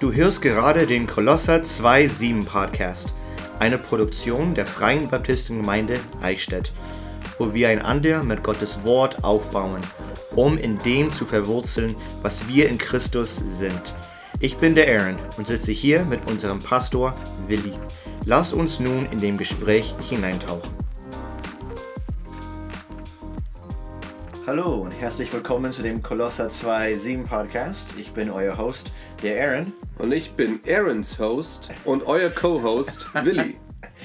Du hörst gerade den Kolosser 2.7 Podcast, eine Produktion der Freien Baptistengemeinde Eichstätt, wo wir einander mit Gottes Wort aufbauen, um in dem zu verwurzeln, was wir in Christus sind. Ich bin der Aaron und sitze hier mit unserem Pastor Willi. Lass uns nun in dem Gespräch hineintauchen. Hallo und herzlich willkommen zu dem Kolosser 2.7 Podcast. Ich bin euer Host, der Aaron. Und ich bin Aarons Host und euer Co-Host Willi.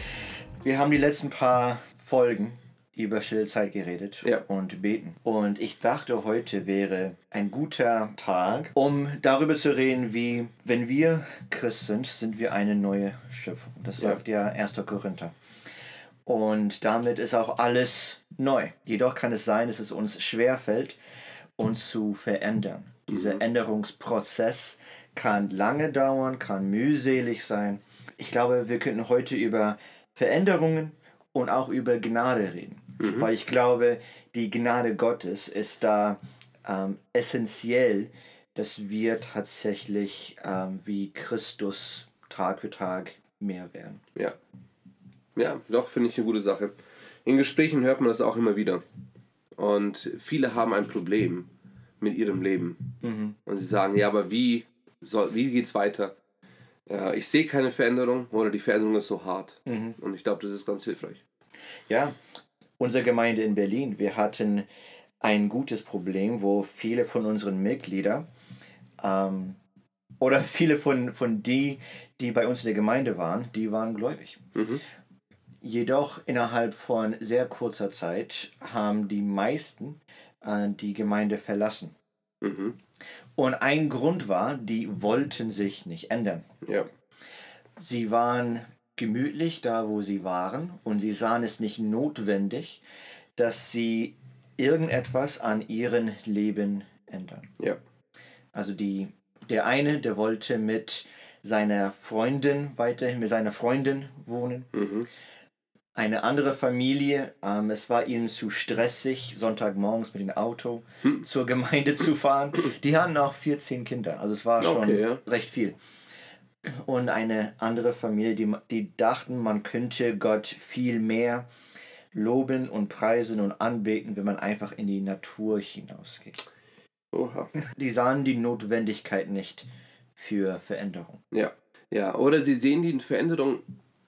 Wir haben die letzten paar Folgen über Stillzeit geredet Ja. und beten. Und ich dachte, heute wäre ein guter Tag, um darüber zu reden, wie, wenn wir Christ sind, sind wir eine neue Schöpfung. Das Ja. sagt ja 1. Korinther. Und damit ist auch alles neu. Jedoch kann es sein, dass es uns schwerfällt, uns zu verändern. Dieser Änderungsprozess kann lange dauern, kann mühselig sein. Ich glaube, wir könnten heute über Veränderungen und auch über Gnade reden. Weil ich glaube, die Gnade Gottes ist da ähm, essentiell, dass wir tatsächlich ähm, wie Christus Tag für Tag mehr werden. Ja. Ja, doch, finde ich eine gute Sache. In Gesprächen hört man das auch immer wieder. Und viele haben ein Problem mit ihrem Leben. Und sie sagen, ja, aber wie, soll, wie geht's weiter? Ja, ich sehe keine Veränderung oder die Veränderung ist so hart. Und ich glaube, das ist ganz hilfreich. Ja, unsere Gemeinde in Berlin, wir hatten ein gutes Problem, wo viele von unseren Mitgliedern ähm, oder viele von, von die, die bei uns in der Gemeinde waren, die waren gläubig. Jedoch innerhalb von sehr kurzer Zeit haben die meisten äh, die Gemeinde verlassen. Mhm. Und ein Grund war, die wollten sich nicht ändern. Ja. Sie waren gemütlich da, wo sie waren, und sie sahen es nicht notwendig, dass sie irgendetwas an ihrem Leben ändern. Ja. Also die, der eine, der wollte mit seiner Freundin weiterhin mit seiner Freundin wohnen. Mhm. Eine andere Familie, ähm, es war ihnen zu stressig, Sonntagmorgens mit dem Auto zur Gemeinde zu fahren. Die hatten auch 14 Kinder, also es war schon Okay, ja. recht viel. Und eine andere Familie, die, die dachten, man könnte Gott viel mehr loben und preisen und anbeten, wenn man einfach in die Natur hinausgeht. Oha. Die sahen die Notwendigkeit nicht für Veränderung. Ja. Ja, oder sie sehen die Veränderung,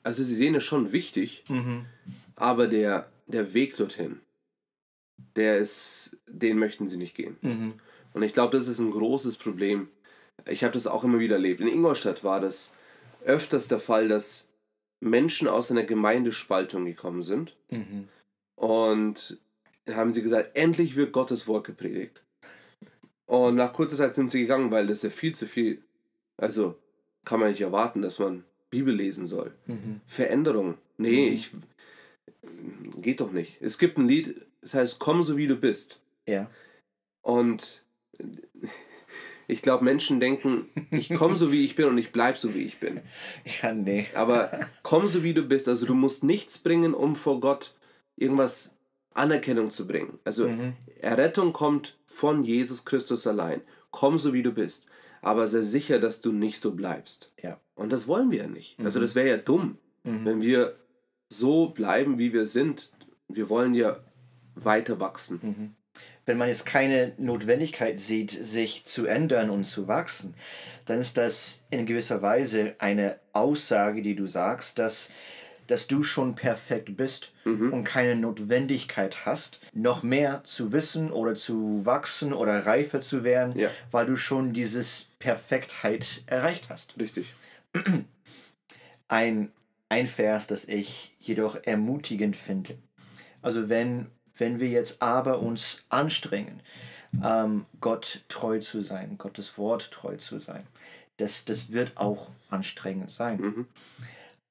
also sie sehen es schon wichtig, aber der, der Weg dorthin, der ist, den möchten sie nicht gehen. Mhm. Und ich glaube, das ist ein großes Problem. Ich habe das auch immer wieder erlebt. In Ingolstadt war das öfters der Fall, dass Menschen aus einer Gemeindespaltung gekommen sind Mhm. und haben sie gesagt, endlich wird Gottes Wort gepredigt. Und nach kurzer Zeit sind sie gegangen, weil das ja viel zu viel, also kann man nicht erwarten, dass man Bibel lesen soll. Mhm. Veränderung. Nee, ich geht doch nicht. Es gibt ein Lied, das heißt Komm so wie du bist. Ja. Und ich glaube, Menschen denken, ich komme so wie ich bin und ich bleibe so wie ich bin. Ja, nee. Aber komm so wie du bist. Also du musst nichts bringen, um vor Gott irgendwas Anerkennung zu bringen. Also Errettung kommt von Jesus Christus allein. Komm so wie du bist. Aber sei sicher, dass du nicht so bleibst. Ja. Und das wollen wir ja nicht. Also das wäre ja dumm, wenn wir so bleiben, wie wir sind. Wir wollen ja weiter wachsen. Wenn man jetzt keine Notwendigkeit sieht, sich zu ändern und zu wachsen, dann ist das in gewisser Weise eine Aussage, die du sagst, dass, dass du schon perfekt bist und keine Notwendigkeit hast, noch mehr zu wissen oder zu wachsen oder reifer zu werden, Ja. weil du schon dieses Perfektheit erreicht hast. Richtig. ein, ein Vers, das ich jedoch ermutigend finde. Also wenn, wenn wir jetzt aber uns anstrengen, ähm, Gott treu zu sein, Gottes Wort treu zu sein, das, das wird auch anstrengend sein.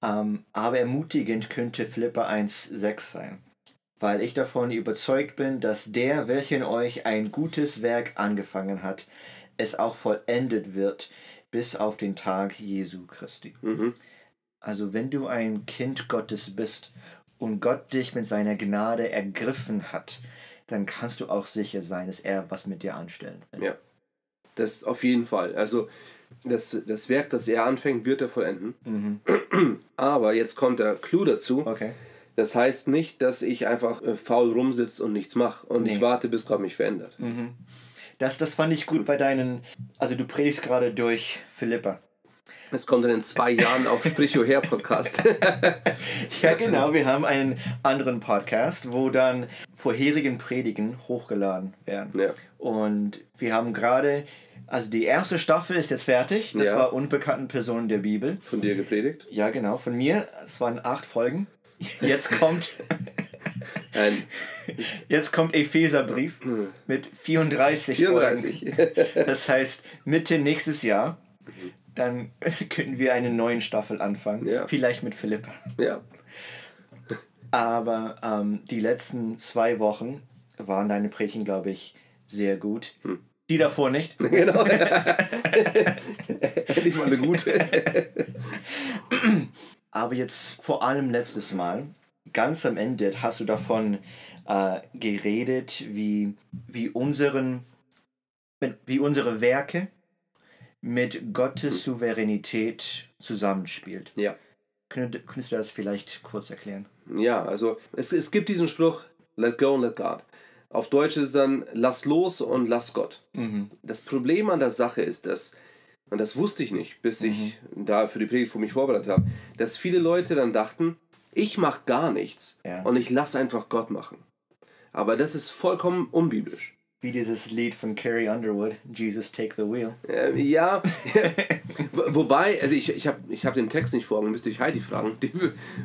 Ähm, aber ermutigend könnte Philippa 1,6 sein. Weil ich davon überzeugt bin, dass der, welcher in euch ein gutes Werk angefangen hat, es auch vollendet wird bis auf den Tag Jesu Christi. Mhm. Also wenn du ein Kind Gottes bist und Gott dich mit seiner Gnade ergriffen hat, dann kannst du auch sicher sein, dass er was mit dir anstellen will. Ja. Das auf jeden Fall. Also das, das Werk, das er anfängt, wird er vollenden. Mhm. Aber jetzt kommt der Clou dazu. Okay. Das heißt nicht, dass ich einfach äh, faul rumsitze und nichts mache und nee. ich warte, bis Gott mich verändert. Mhm. Das, das fand ich gut bei deinen, also du predigst gerade durch Philippa. Es kommt dann in zwei Jahren auf Sprich her Podcast. ja, genau. Wir haben einen anderen Podcast, wo dann vorherigen Predigen hochgeladen werden. Ja. Und wir haben gerade, also die erste Staffel ist jetzt fertig. Das ja. war unbekannten Personen der Bibel. Von dir gepredigt? Ja, genau. Von mir. Es waren acht Folgen. Jetzt kommt. Ein Jetzt kommt Epheserbrief hm. mit 34, 34. Folgen. Das heißt, Mitte nächstes Jahr dann könnten wir eine neue Staffel anfangen. Ja. Vielleicht mit Philippa. Ja. Aber ähm, die letzten zwei Wochen waren deine Predigten, glaube ich, sehr gut. Hm. Die davor nicht. Genau. Endlich mal eine gute. Aber jetzt vor allem letztes Mal, ganz am Ende, hast du davon äh, geredet, wie, wie, unseren, wie unsere Werke mit Gottes Souveränität zusammenspielt. Ja. Könntest du das vielleicht kurz erklären? Ja, also es, es gibt diesen Spruch, let go and let God. Auf Deutsch ist es dann, lass los und lass Gott. Mhm. Das Problem an der Sache ist, dass, und das wusste ich nicht, bis mhm. ich da für die Predigt für mich vorbereitet habe, dass viele Leute dann dachten, ich mache gar nichts ja. und ich lasse einfach Gott machen. Aber das ist vollkommen unbiblisch wie dieses Lied von Carrie Underwood, Jesus Take the Wheel. Äh, ja, wobei, also ich, ich habe ich hab den Text nicht vor Augen, müsste ich Heidi fragen. Die,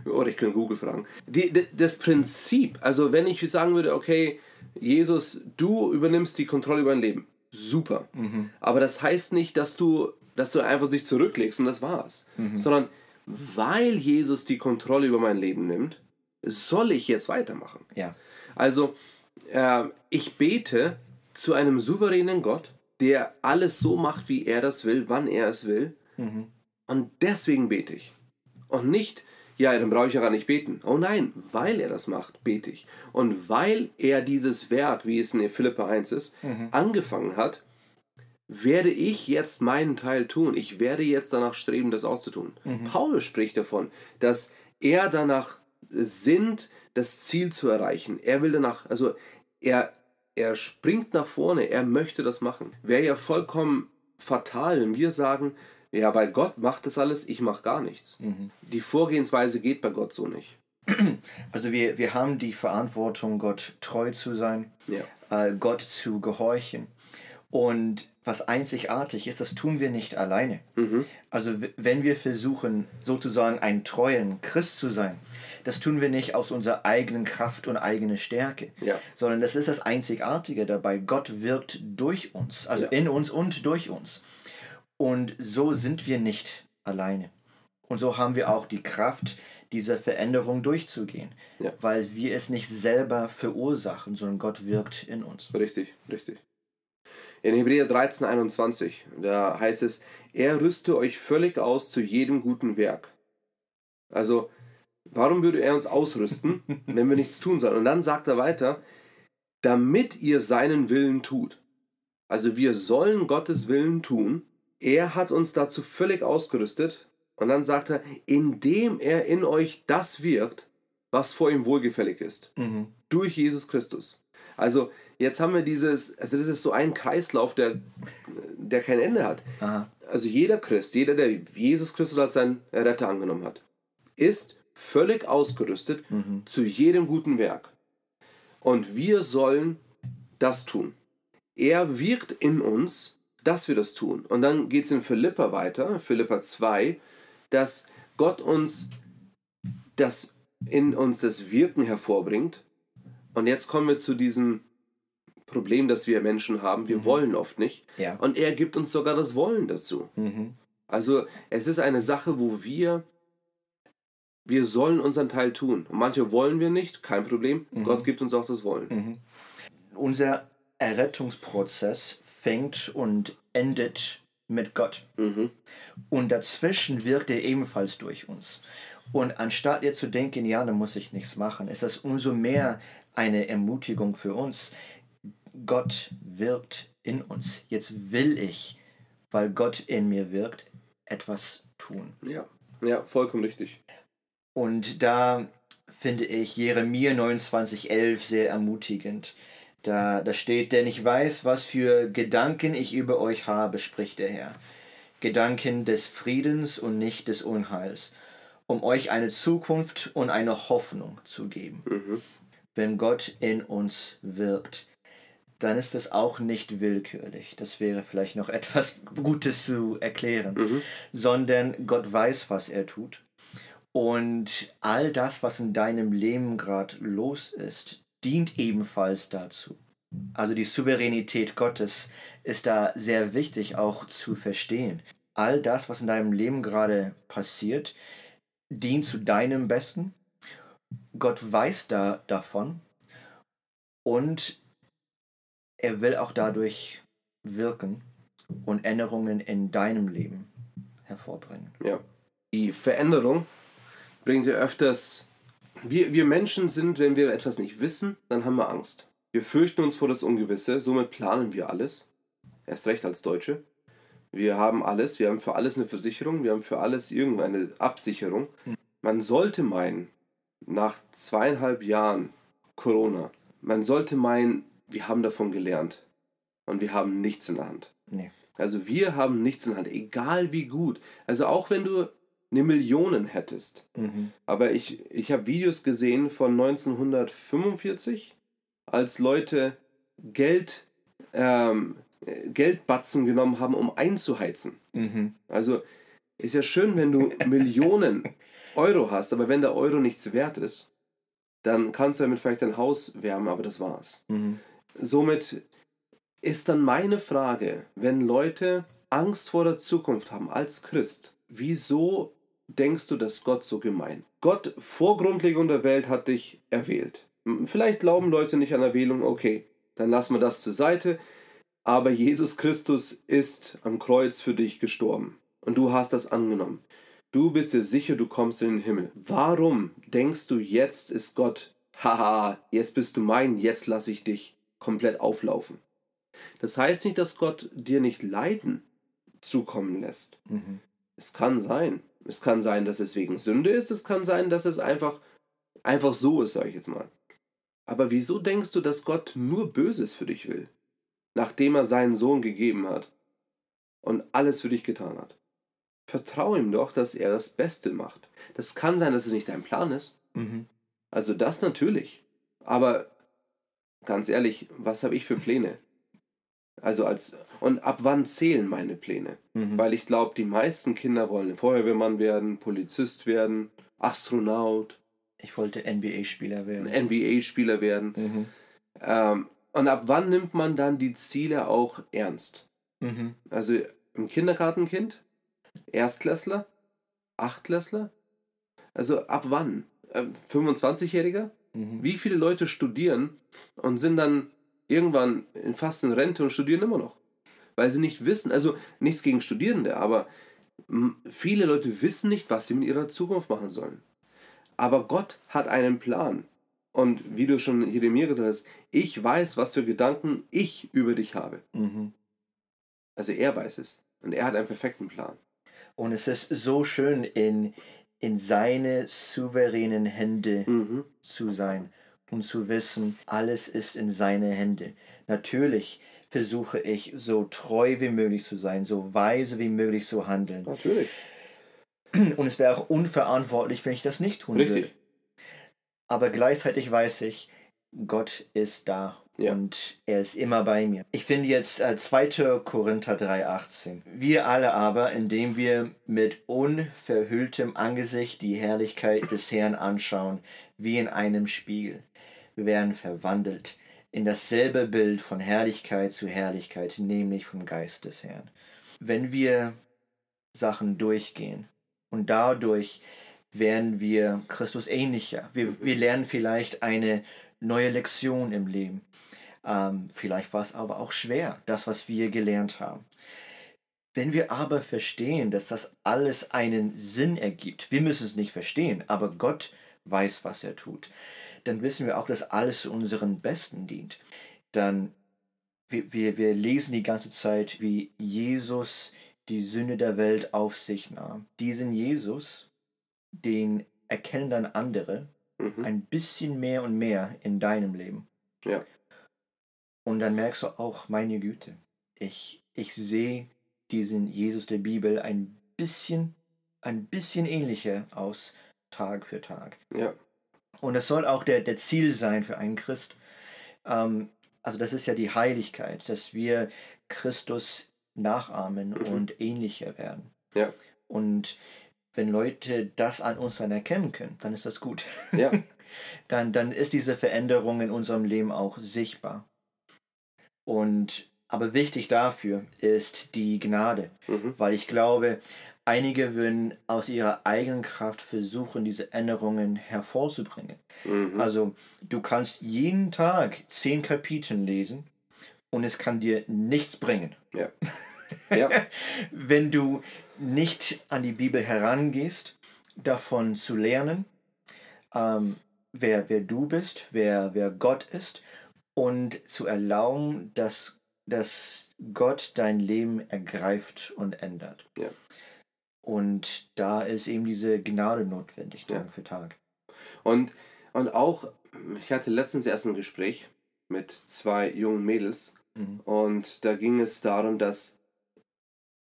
oder ich könnte Google fragen. Die, die, das Prinzip, also wenn ich sagen würde, okay, Jesus, du übernimmst die Kontrolle über dein Leben. Super. Mhm. Aber das heißt nicht, dass du, dass du einfach sich zurücklegst und das war's. Mhm. Sondern weil Jesus die Kontrolle über mein Leben nimmt, soll ich jetzt weitermachen. Ja. Also, äh, ich bete zu einem souveränen Gott, der alles so macht, wie er das will, wann er es will. Mhm. Und deswegen bete ich. Und nicht, ja, dann brauche ich ja gar nicht beten. Oh nein, weil er das macht, bete ich. Und weil er dieses Werk, wie es in Philippa 1 ist, mhm. angefangen hat, werde ich jetzt meinen Teil tun. Ich werde jetzt danach streben, das auszutun. Mhm. Paulus spricht davon, dass er danach sinnt, das Ziel zu erreichen. Er will danach, also er, er springt nach vorne, er möchte das machen. Wäre ja vollkommen fatal, wenn wir sagen, ja, weil Gott macht das alles, ich mache gar nichts. Mhm. Die Vorgehensweise geht bei Gott so nicht. Also wir, wir haben die Verantwortung, Gott treu zu sein, ja. äh, Gott zu gehorchen. Und was einzigartig ist, das tun wir nicht alleine. Mhm. Also wenn wir versuchen, sozusagen ein treuen Christ zu sein, das tun wir nicht aus unserer eigenen Kraft und eigener Stärke, ja. sondern das ist das Einzigartige dabei. Gott wirkt durch uns, also ja. in uns und durch uns. Und so sind wir nicht alleine. Und so haben wir auch die Kraft, diese Veränderung durchzugehen, ja. weil wir es nicht selber verursachen, sondern Gott wirkt in uns. Richtig, richtig. In Hebräer 13, 21, da heißt es, er rüste euch völlig aus zu jedem guten Werk. Also Warum würde er uns ausrüsten, wenn wir nichts tun sollen? Und dann sagt er weiter, damit ihr seinen Willen tut. Also wir sollen Gottes Willen tun. Er hat uns dazu völlig ausgerüstet. Und dann sagt er, indem er in euch das wirkt, was vor ihm wohlgefällig ist. Mhm. Durch Jesus Christus. Also jetzt haben wir dieses, also das ist so ein Kreislauf, der, der kein Ende hat. Aha. Also jeder Christ, jeder, der Jesus Christus als seinen Retter angenommen hat, ist völlig ausgerüstet mhm. zu jedem guten Werk. Und wir sollen das tun. Er wirkt in uns, dass wir das tun. Und dann geht es in Philippa weiter, Philippa 2, dass Gott uns das in uns das Wirken hervorbringt. Und jetzt kommen wir zu diesem Problem, das wir Menschen haben. Wir mhm. wollen oft nicht. Ja. Und er gibt uns sogar das Wollen dazu. Mhm. Also es ist eine Sache, wo wir wir sollen unseren Teil tun. Und manche wollen wir nicht, kein Problem. Mhm. Gott gibt uns auch das Wollen. Mhm. Unser Errettungsprozess fängt und endet mit Gott. Mhm. Und dazwischen wirkt er ebenfalls durch uns. Und anstatt ihr zu denken, ja, da muss ich nichts machen, ist das umso mehr eine Ermutigung für uns. Gott wirkt in uns. Jetzt will ich, weil Gott in mir wirkt, etwas tun. Ja, ja, vollkommen richtig. Und da finde ich Jeremia 29,11 sehr ermutigend. Da, da steht, denn ich weiß, was für Gedanken ich über euch habe, spricht der Herr. Gedanken des Friedens und nicht des Unheils, um euch eine Zukunft und eine Hoffnung zu geben. Mhm. Wenn Gott in uns wirkt, dann ist es auch nicht willkürlich. Das wäre vielleicht noch etwas Gutes zu erklären, Mhm. sondern Gott weiß, was er tut. Und all das, was in deinem Leben gerade los ist, dient ebenfalls dazu. Also die Souveränität Gottes ist da sehr wichtig auch zu verstehen. All das, was in deinem Leben gerade passiert, dient zu deinem Besten. Gott weiß da davon und er will auch dadurch wirken und Änderungen in deinem Leben hervorbringen. Ja. Die Veränderung bringt ja öfters. Wir, wir Menschen sind, wenn wir etwas nicht wissen, dann haben wir Angst. Wir fürchten uns vor das Ungewisse, somit planen wir alles. Erst recht als Deutsche. Wir haben alles, wir haben für alles eine Versicherung, wir haben für alles irgendeine Absicherung. Man sollte meinen, nach zweieinhalb Jahren Corona, man sollte meinen, wir haben davon gelernt. Und wir haben nichts in der Hand. Nee. Also wir haben nichts in der Hand, egal wie gut. Also auch wenn du eine Million hättest. Mhm. Aber ich, ich habe Videos gesehen von 1945, als Leute Geld, ähm, Geldbatzen genommen haben, um einzuheizen. Mhm. Also ist ja schön, wenn du Millionen Euro hast, aber wenn der Euro nichts wert ist, dann kannst du damit vielleicht dein Haus wärmen, aber das war's. Mhm. Somit ist dann meine Frage, wenn Leute Angst vor der Zukunft haben als Christ, wieso denkst du, dass Gott so gemein? Gott vor Grundlegung der Welt hat dich erwählt. Vielleicht glauben Leute nicht an Erwählung, okay, dann lassen wir das zur Seite. Aber Jesus Christus ist am Kreuz für dich gestorben und du hast das angenommen. Du bist dir sicher, du kommst in den Himmel. Warum denkst du, jetzt ist Gott, haha, jetzt bist du mein, jetzt lasse ich dich komplett auflaufen? Das heißt nicht, dass Gott dir nicht Leiden zukommen lässt. Mhm. Es kann sein. Es kann sein, dass es wegen Sünde ist. Es kann sein, dass es einfach, einfach so ist, sage ich jetzt mal. Aber wieso denkst du, dass Gott nur Böses für dich will, nachdem er seinen Sohn gegeben hat und alles für dich getan hat? Vertrau ihm doch, dass er das Beste macht. Das kann sein, dass es nicht dein Plan ist. Mhm. Also das natürlich. Aber ganz ehrlich, was habe ich für Pläne? Also als und ab wann zählen meine Pläne? Mhm. Weil ich glaube, die meisten Kinder wollen Feuerwehrmann werden, Polizist werden, Astronaut, Ich wollte NBA-Spieler werden. NBA-Spieler werden. Mhm. Ähm, und ab wann nimmt man dann die Ziele auch ernst? Mhm. Also im Kindergartenkind, Erstklässler, Achtklässler? Also ab wann? Ähm, 25-Jähriger? Mhm. Wie viele Leute studieren und sind dann irgendwann in fast in Rente und studieren immer noch? Weil sie nicht wissen, also nichts gegen Studierende, aber viele Leute wissen nicht, was sie mit ihrer Zukunft machen sollen. Aber Gott hat einen Plan. Und wie du schon Jeremia gesagt hast, ich weiß, was für Gedanken ich über dich habe. Mhm. Also er weiß es. Und er hat einen perfekten Plan. Und es ist so schön, in, in seine souveränen Hände Mhm. zu sein und zu wissen, alles ist in seine Hände. Natürlich versuche ich so treu wie möglich zu sein, so weise wie möglich zu handeln. Natürlich. Und es wäre auch unverantwortlich, wenn ich das nicht tun würde. Richtig. Aber gleichzeitig weiß ich, Gott ist da Ja. und er ist immer bei mir. Ich finde jetzt äh, 2. Korinther 3,18. Wir alle aber, indem wir mit unverhülltem Angesicht die Herrlichkeit des Herrn anschauen, wie in einem Spiegel, wir werden verwandelt in dasselbe Bild von Herrlichkeit zu Herrlichkeit, nämlich vom Geist des Herrn. Wenn wir Sachen durchgehen und dadurch werden wir Christus ähnlicher. Wir, wir lernen vielleicht eine neue Lektion im Leben. Ähm, vielleicht war es aber auch schwer, das, was wir gelernt haben. Wenn wir aber verstehen, dass das alles einen Sinn ergibt, wir müssen es nicht verstehen, aber Gott weiß, was er tut, dann wissen wir auch, dass alles zu unserem Besten dient. Dann wir, wir, wir lesen die ganze Zeit, wie Jesus die Sünde der Welt auf sich nahm. Diesen Jesus, den erkennen dann andere Mhm. ein bisschen mehr und mehr in deinem Leben. Ja. Und dann merkst du auch, meine Güte, ich, ich sehe diesen Jesus der Bibel ein bisschen, ein bisschen ähnlicher aus Tag für Tag. Ja. Und das soll auch der, der Ziel sein für einen Christ. Ähm, also das ist ja die Heiligkeit, dass wir Christus nachahmen Mhm. und ähnlicher werden. Ja. Und wenn Leute das an uns dann erkennen können, dann ist das gut. Ja. dann, dann ist diese Veränderung in unserem Leben auch sichtbar. Und aber wichtig dafür ist die Gnade, Mhm. weil ich glaube, einige würden aus ihrer eigenen Kraft versuchen, diese Änderungen hervorzubringen. Mhm. Also du kannst jeden Tag zehn Kapitel lesen und es kann dir nichts bringen. Ja. Ja. Wenn du nicht an die Bibel herangehst, davon zu lernen, ähm, wer, wer du bist, wer, wer Gott ist und zu erlauben, dass, dass Gott dein Leben ergreift und ändert. Ja. Und da ist eben diese Gnade notwendig, Ja. Tag für Tag. Und, und auch, ich hatte letztens erst ein Gespräch mit zwei jungen Mädels Mhm. und da ging es darum, dass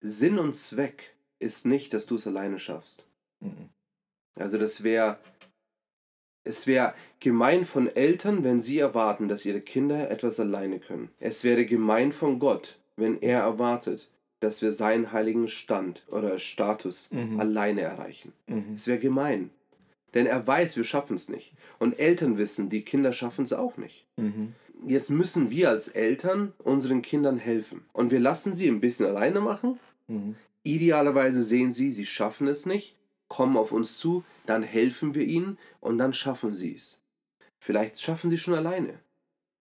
Sinn und Zweck ist nicht, dass du es alleine schaffst. Mhm. Also das wäre, es wäre gemein von Eltern, wenn sie erwarten, dass ihre Kinder etwas alleine können. Es wäre gemein von Gott, wenn er erwartet, dass wir seinen heiligen Stand oder Status Mhm. alleine erreichen. Mhm. Es wäre gemein. Denn er weiß, wir schaffen es nicht. Und Eltern wissen, die Kinder schaffen es auch nicht. Mhm. Jetzt müssen wir als Eltern unseren Kindern helfen. Und wir lassen sie ein bisschen alleine machen. Mhm. Idealerweise sehen sie, sie schaffen es nicht, kommen auf uns zu, dann helfen wir ihnen und dann schaffen sie es. Vielleicht schaffen sie schon alleine.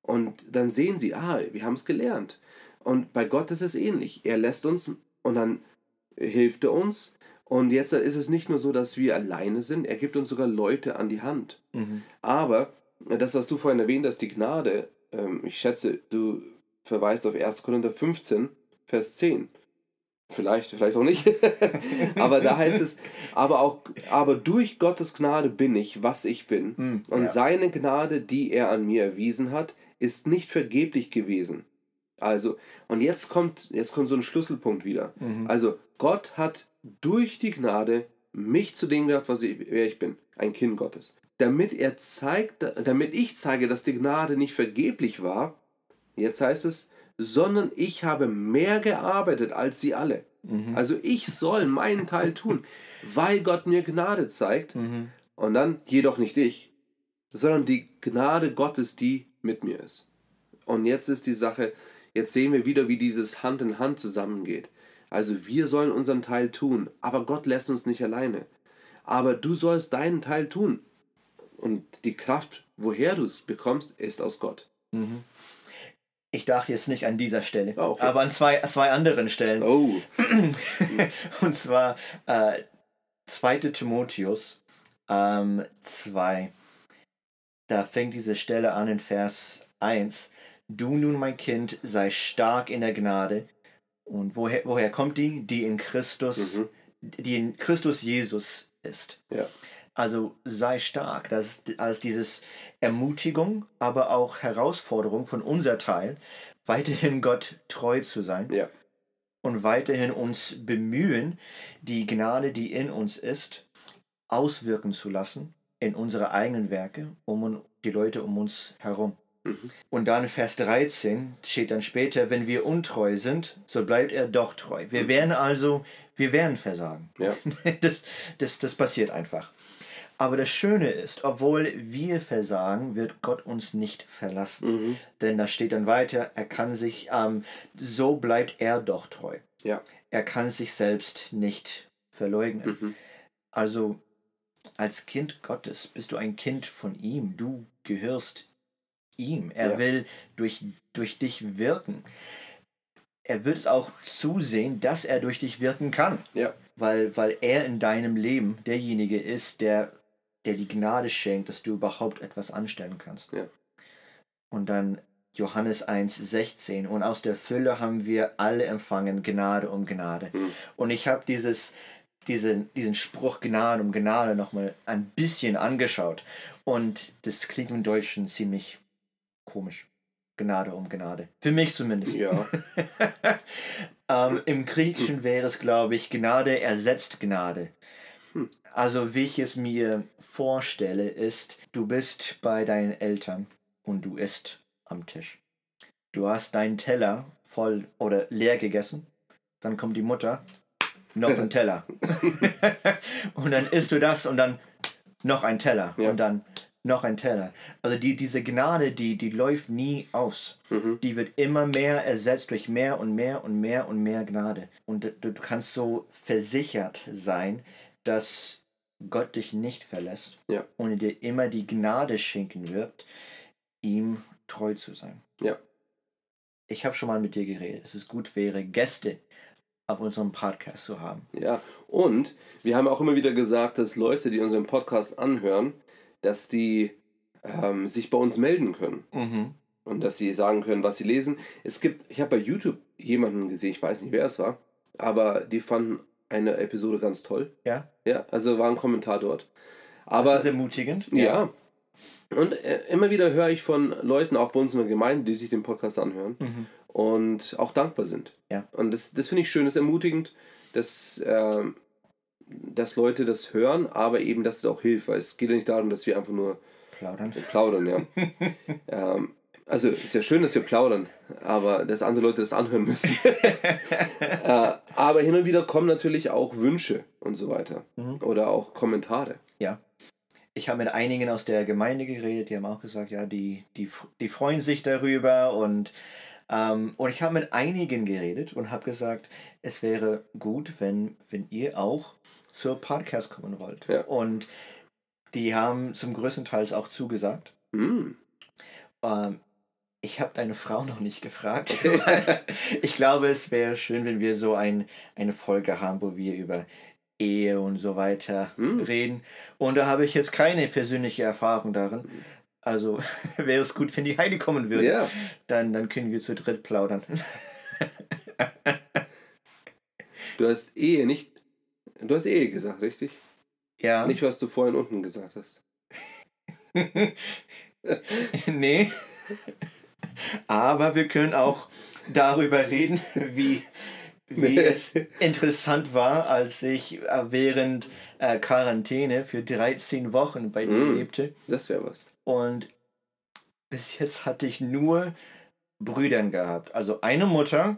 Und dann sehen sie, ah, wir haben es gelernt. Und bei Gott ist es ähnlich. Er lässt uns und dann hilft er uns. Und jetzt ist es nicht nur so, dass wir alleine sind, er gibt uns sogar Leute an die Hand. Mhm. Aber das, was du vorhin erwähnt hast, die Gnade, ähm, ich schätze, du verweist auf 1. Korinther 15, Vers 10. Vielleicht, vielleicht auch nicht. aber da heißt es, aber auch, aber durch Gottes Gnade bin ich, was ich bin. Mhm. Und Ja. seine Gnade, die er an mir erwiesen hat, ist nicht vergeblich gewesen. Also, und jetzt kommt, jetzt kommt so ein Schlüsselpunkt wieder. Mhm. Also, Gott hat durch die Gnade mich zu dem gemacht, was ich, wer ich bin, ein Kind Gottes. Damit er zeigt, damit ich zeige, dass die Gnade nicht vergeblich war, jetzt heißt es, sondern ich habe mehr gearbeitet als sie alle. Mhm. Also ich soll meinen Teil tun, weil Gott mir Gnade zeigt. Mhm. Und dann jedoch nicht ich, sondern die Gnade Gottes, die mit mir ist. Und jetzt ist die Sache, jetzt sehen wir wieder, wie dieses Hand in Hand zusammengeht. Also wir sollen unseren Teil tun, aber Gott lässt uns nicht alleine. Aber du sollst deinen Teil tun. Und die Kraft, woher du es bekommst, ist aus Gott. Mhm. Ich dachte jetzt nicht an dieser Stelle, Ah, okay. aber an zwei, zwei anderen Stellen. Oh, Und zwar äh, 2. Timotheus ähm, 2. Da fängt diese Stelle an in Vers 1. Du nun, mein Kind, sei stark in der Gnade. Und woher, woher kommt die? Die in Christus, Mhm. die in Christus Jesus ist. ja. Also sei stark. Das ist als dieses Ermutigung, aber auch Herausforderung von unser Teil, weiterhin Gott treu zu sein Ja. und weiterhin uns bemühen, die Gnade, die in uns ist, auswirken zu lassen in unsere eigenen Werke, um die Leute um uns herum. Mhm. Und dann Vers 13 steht dann später, wenn wir untreu sind, so bleibt er doch treu. Wir werden also, wir werden versagen. Ja. Das, das, das passiert einfach. Aber das Schöne ist, obwohl wir versagen, wird Gott uns nicht verlassen. Mhm. Denn da steht dann weiter, er kann sich, ähm, so bleibt er doch treu. Ja. Er kann sich selbst nicht verleugnen. Mhm. Also als Kind Gottes bist du ein Kind von ihm. Du gehörst ihm. Er Ja. will durch, durch dich wirken. Er wird es auch zusehen, dass er durch dich wirken kann, Ja. weil, weil er in deinem Leben derjenige ist, der, der die Gnade schenkt, dass du überhaupt etwas anstellen kannst. Ja. Und dann Johannes 1, 16. Und aus der Fülle haben wir alle empfangen, Gnade um Gnade. Hm. Und ich habe dieses, diesen, diesen Spruch Gnade um Gnade nochmal ein bisschen angeschaut. Und das klingt im Deutschen ziemlich komisch. Gnade um Gnade. Für mich zumindest. Ja. ähm, Im Griechischen wäre es, glaube ich, Gnade ersetzt Gnade. Also wie ich es mir vorstelle, ist, du bist bei deinen Eltern und du isst am Tisch. Du hast deinen Teller voll oder leer gegessen. Dann kommt die Mutter, noch ein Teller. und dann isst du das und dann noch ein Teller. Ja. Und dann noch ein Teller. Also die, diese Gnade, die, die läuft nie aus. Mhm. Die wird immer mehr ersetzt durch mehr und mehr und mehr und mehr Gnade. Und du, du kannst so versichert sein, dass Gott dich nicht verlässt Ja. und dir immer die Gnade schenken wird, ihm treu zu sein. Ja. Ich habe schon mal mit dir geredet. Es ist gut wäre, Gäste auf unserem Podcast zu haben. Ja, und wir haben auch immer wieder gesagt, dass Leute, die unseren Podcast anhören, dass die ähm, sich bei uns melden können Mhm. und dass sie sagen können, was sie lesen. Es gibt, ich habe bei YouTube jemanden gesehen, ich weiß nicht, wer es war, aber die fanden eine Episode ganz toll. Ja, Ja, also war ein Kommentar dort. das Aber ist ermutigend. ja. Und äh, immer wieder höre ich von Leuten, auch bei uns in der Gemeinde, die sich den Podcast anhören Mhm. und auch dankbar sind. Ja. Und das, das finde ich schön, das ist ermutigend, dass, ähm, dass Leute das hören, aber eben, dass es auch hilft. Weil es geht ja nicht darum, dass wir einfach nur Plaudern. plaudern, ja. ähm, also ist ja schön, dass wir plaudern, aber dass andere Leute das anhören müssen. äh, aber hin und wieder kommen natürlich auch Wünsche und so weiter. Mhm. Oder auch Kommentare. Ja. Ich habe mit einigen aus der Gemeinde geredet, die haben auch gesagt, ja, die, die, die freuen sich darüber und, ähm, und ich habe mit einigen geredet und habe gesagt, es wäre gut, wenn, wenn ihr auch zur Podcast kommen wollt. Ja. Und die haben zum größten Teil auch zugesagt. Hm. Ähm, ich habe deine Frau noch nicht gefragt. ich glaube, es wäre schön, wenn wir so ein, eine Folge haben, wo wir über Ehe und so weiter Hm. reden. Und da habe ich jetzt keine persönliche Erfahrung darin. Also wäre es gut, wenn die Heidi kommen würde. Ja, Dann, dann können wir zu dritt plaudern. du hast Ehe nicht. Du hast Ehe gesagt, richtig? ja. Nicht, was du vorhin unten gesagt hast. nee. Aber wir können auch darüber reden, wie, wie es interessant war, als ich äh, während äh, Quarantäne für 13 Wochen bei dir Mm. lebte. Das wäre was. Und bis jetzt hatte ich nur Brüdern gehabt. Also eine Mutter,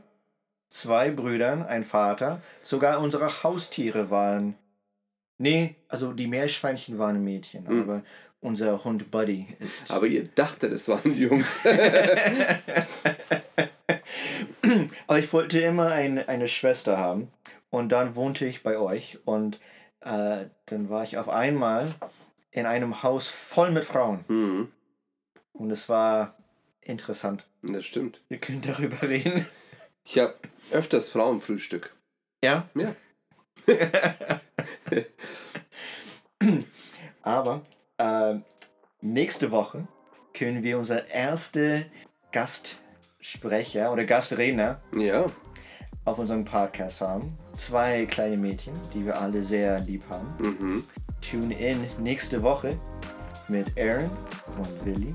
zwei Brüdern, ein Vater. Sogar unsere Haustiere waren. Nee, also die Meerschweinchen waren Mädchen, Mm. aber unser Hund Buddy ist. Aber ihr dachtet, es waren Jungs. Aber ich wollte immer ein, eine Schwester haben. Und dann wohnte ich bei euch. Und äh, dann war ich auf einmal in einem Haus voll mit Frauen. hm, Und es war interessant. das stimmt. Wir können darüber reden. Ich habe öfters Frauenfrühstück. Ja? Ja. Aber äh, nächste Woche können wir unser erste Gastsprecher oder Gastredner Ja. auf unserem Podcast haben. Zwei kleine Mädchen, die wir alle sehr lieb haben. Mhm. Tune in nächste Woche mit Aaron und Willi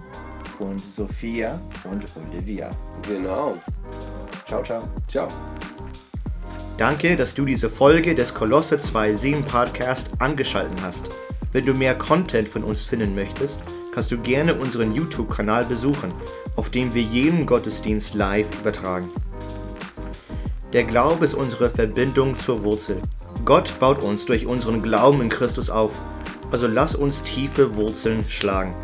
und Sophia und Olivia. Genau. Ciao, ciao. Ciao. Danke, dass du diese Folge des Kolosse 2.7 Podcast angeschaltet hast. Wenn du mehr Content von uns finden möchtest, kannst du gerne unseren YouTube-Kanal besuchen, auf dem wir jeden Gottesdienst live übertragen. Der Glaube ist unsere Verbindung zur Wurzel. Gott baut uns durch unseren Glauben in Christus auf. Also lass uns tiefe Wurzeln schlagen.